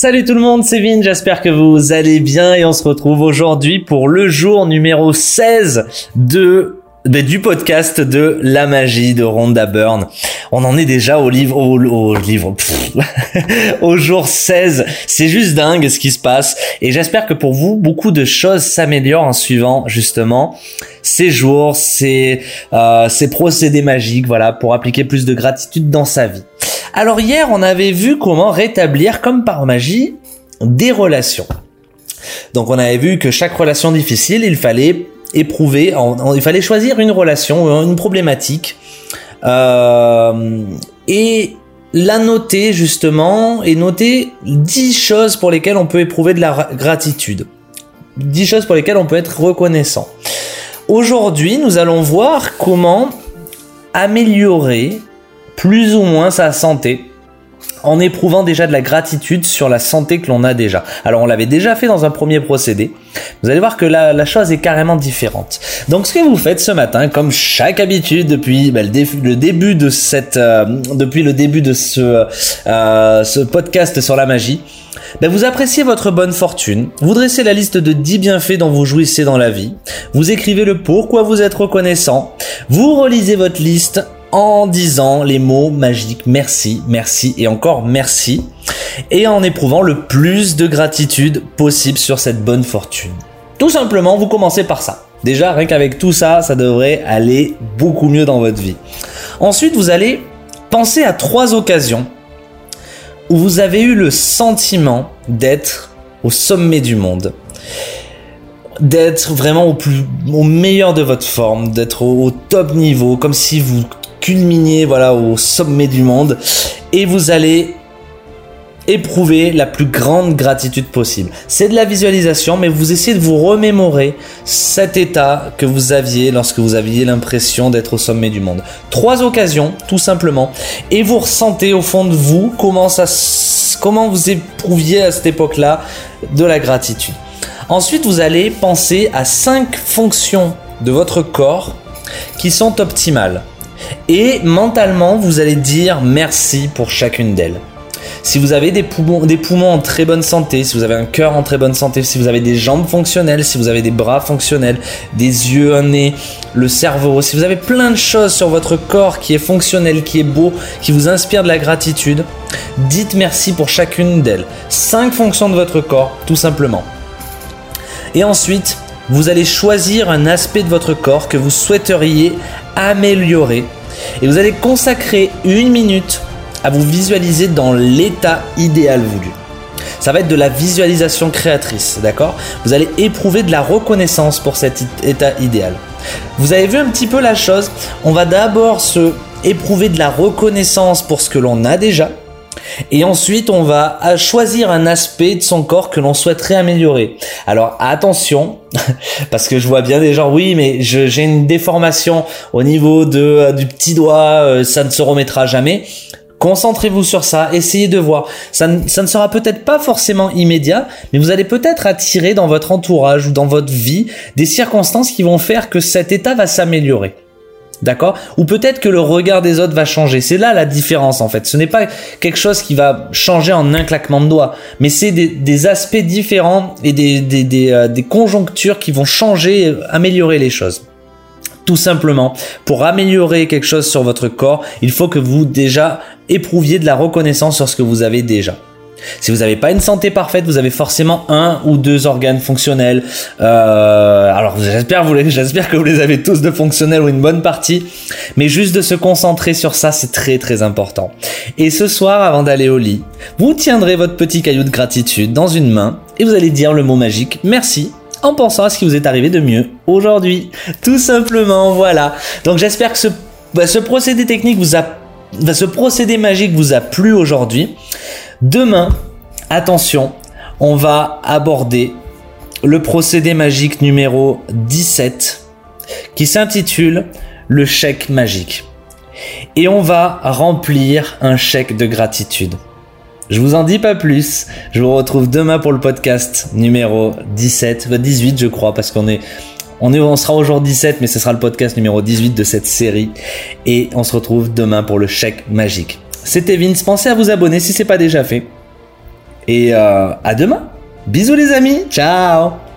Salut tout le monde, c'est Vin, j'espère que vous allez bien et on se retrouve aujourd'hui pour le jour numéro 16 de ben, du podcast de la magie de Rhonda Byrne. On en est déjà au livre, au, livre, au jour 16. C'est juste dingue ce qui se passe. Et j'espère que pour vous, beaucoup de choses s'améliorent en suivant justement ces jours, ces, euh, ces procédés magiques, voilà, pour appliquer plus de gratitude dans sa vie. Alors hier, on avait vu comment rétablir, comme par magie, des relations. Donc on avait vu que chaque relation difficile, il fallait éprouver, il fallait choisir une relation, une problématique, euh, et la noter justement, et noter 10 choses pour lesquelles on peut éprouver de la gratitude. 10 choses pour lesquelles on peut être reconnaissant. Aujourd'hui, nous allons voir comment améliorer plus ou moins sa santé en éprouvant déjà de la gratitude sur la santé que l'on a déjà. Alors on l'avait déjà fait dans un premier procédé. Vous allez voir que la, la, chose est carrément différente. Donc ce que vous faites ce matin, comme chaque habitude depuis bah, le, début de euh, euh, ce podcast sur la magie, bah, vous appréciez votre bonne fortune, vous dressez la liste de 10 bienfaits dont vous jouissez dans la vie, vous écrivez le pourquoi vous êtes reconnaissant, vous relisez votre liste en disant les mots magiques merci, merci et encore merci et en éprouvant le plus de gratitude possible sur cette bonne fortune. Tout simplement, vous commencez par ça. Déjà, rien qu'avec tout ça, ça devrait aller beaucoup mieux dans votre vie. Ensuite, vous allez penser à trois occasions où vous avez eu le sentiment d'être au sommet du monde d'être vraiment au meilleur de votre forme, d'être au, top niveau, comme si vous culminer voilà au sommet du monde et vous allez éprouver la plus grande gratitude possible. C'est de la visualisation, mais vous essayez de vous remémorer cet état que vous aviez lorsque vous aviez l'impression d'être au sommet du monde. Trois occasions, tout simplement, et vous ressentez au fond de vous comment ça, comment vous éprouviez à cette époque-là de la gratitude. Ensuite, vous allez penser à cinq fonctions de votre corps qui sont optimales. Et mentalement, vous allez dire merci pour chacune d'elles. Si vous avez des poumons, en très bonne santé, si vous avez un cœur en très bonne santé, si vous avez des jambes fonctionnelles, si vous avez des bras fonctionnels, des yeux, un nez, le cerveau, si vous avez plein de choses sur votre corps qui est fonctionnel, qui est beau, qui vous inspire de la gratitude, dites merci pour chacune d'elles. Cinq fonctions de votre corps, tout simplement. Et ensuite, vous allez choisir un aspect de votre corps que vous souhaiteriez améliorer et vous allez consacrer une minute à vous visualiser dans l'état idéal voulu. Ça va être de la visualisation créatrice, d'accord? Vous allez éprouver de la reconnaissance pour cet état idéal. Vous avez vu un petit peu la chose? On va d'abord se éprouver de la reconnaissance pour ce que l'on a déjà, et ensuite, on va choisir un aspect de son corps que l'on souhaiterait améliorer. Alors attention, parce que je vois bien des gens, oui, mais j'ai une déformation au niveau euh, du petit doigt, euh, ça ne se remettra jamais. Concentrez-vous sur ça, essayez de voir. Ça ne sera peut-être pas forcément immédiat, mais vous allez peut-être attirer dans votre entourage ou dans votre vie des circonstances qui vont faire que cet état va s'améliorer. D'accord Ou peut-être que le regard des autres va changer. C'est là la différence en fait. Ce n'est pas quelque chose qui va changer en un claquement de doigts, mais c'est des, aspects différents et euh, des, conjonctures qui vont changer, améliorer les choses. Tout simplement, pour améliorer quelque chose sur votre corps, il faut que vous déjà éprouviez de la reconnaissance sur ce que vous avez déjà. Si vous n'avez pas une santé parfaite, vous avez forcément un ou deux organes fonctionnels. Euh, alors j'espère, que vous les avez tous de fonctionnels ou une bonne partie. Mais juste de se concentrer sur ça, c'est très très important. Et ce soir, avant d'aller au lit, vous tiendrez votre petit caillou de gratitude dans une main et vous allez dire le mot magique merci en pensant à ce qui vous est arrivé de mieux aujourd'hui. Tout simplement, voilà. Donc j'espère que ce, bah, ce procédé technique vous a, ce procédé magique vous a plu aujourd'hui. Demain, attention, on va aborder le procédé magique numéro 17 qui s'intitule le chèque magique. Et on va remplir un chèque de gratitude. Je vous en dis pas plus. Je vous retrouve demain pour le podcast numéro 17, 18 euh, je crois, parce qu'on est, on sera aujourd'hui 17, mais ce sera le podcast numéro 18 de cette série. Et on se retrouve demain pour le chèque magique. C'était Vince, pensez à vous abonner si c'est pas déjà fait. Et euh, à demain. Bisous les amis. Ciao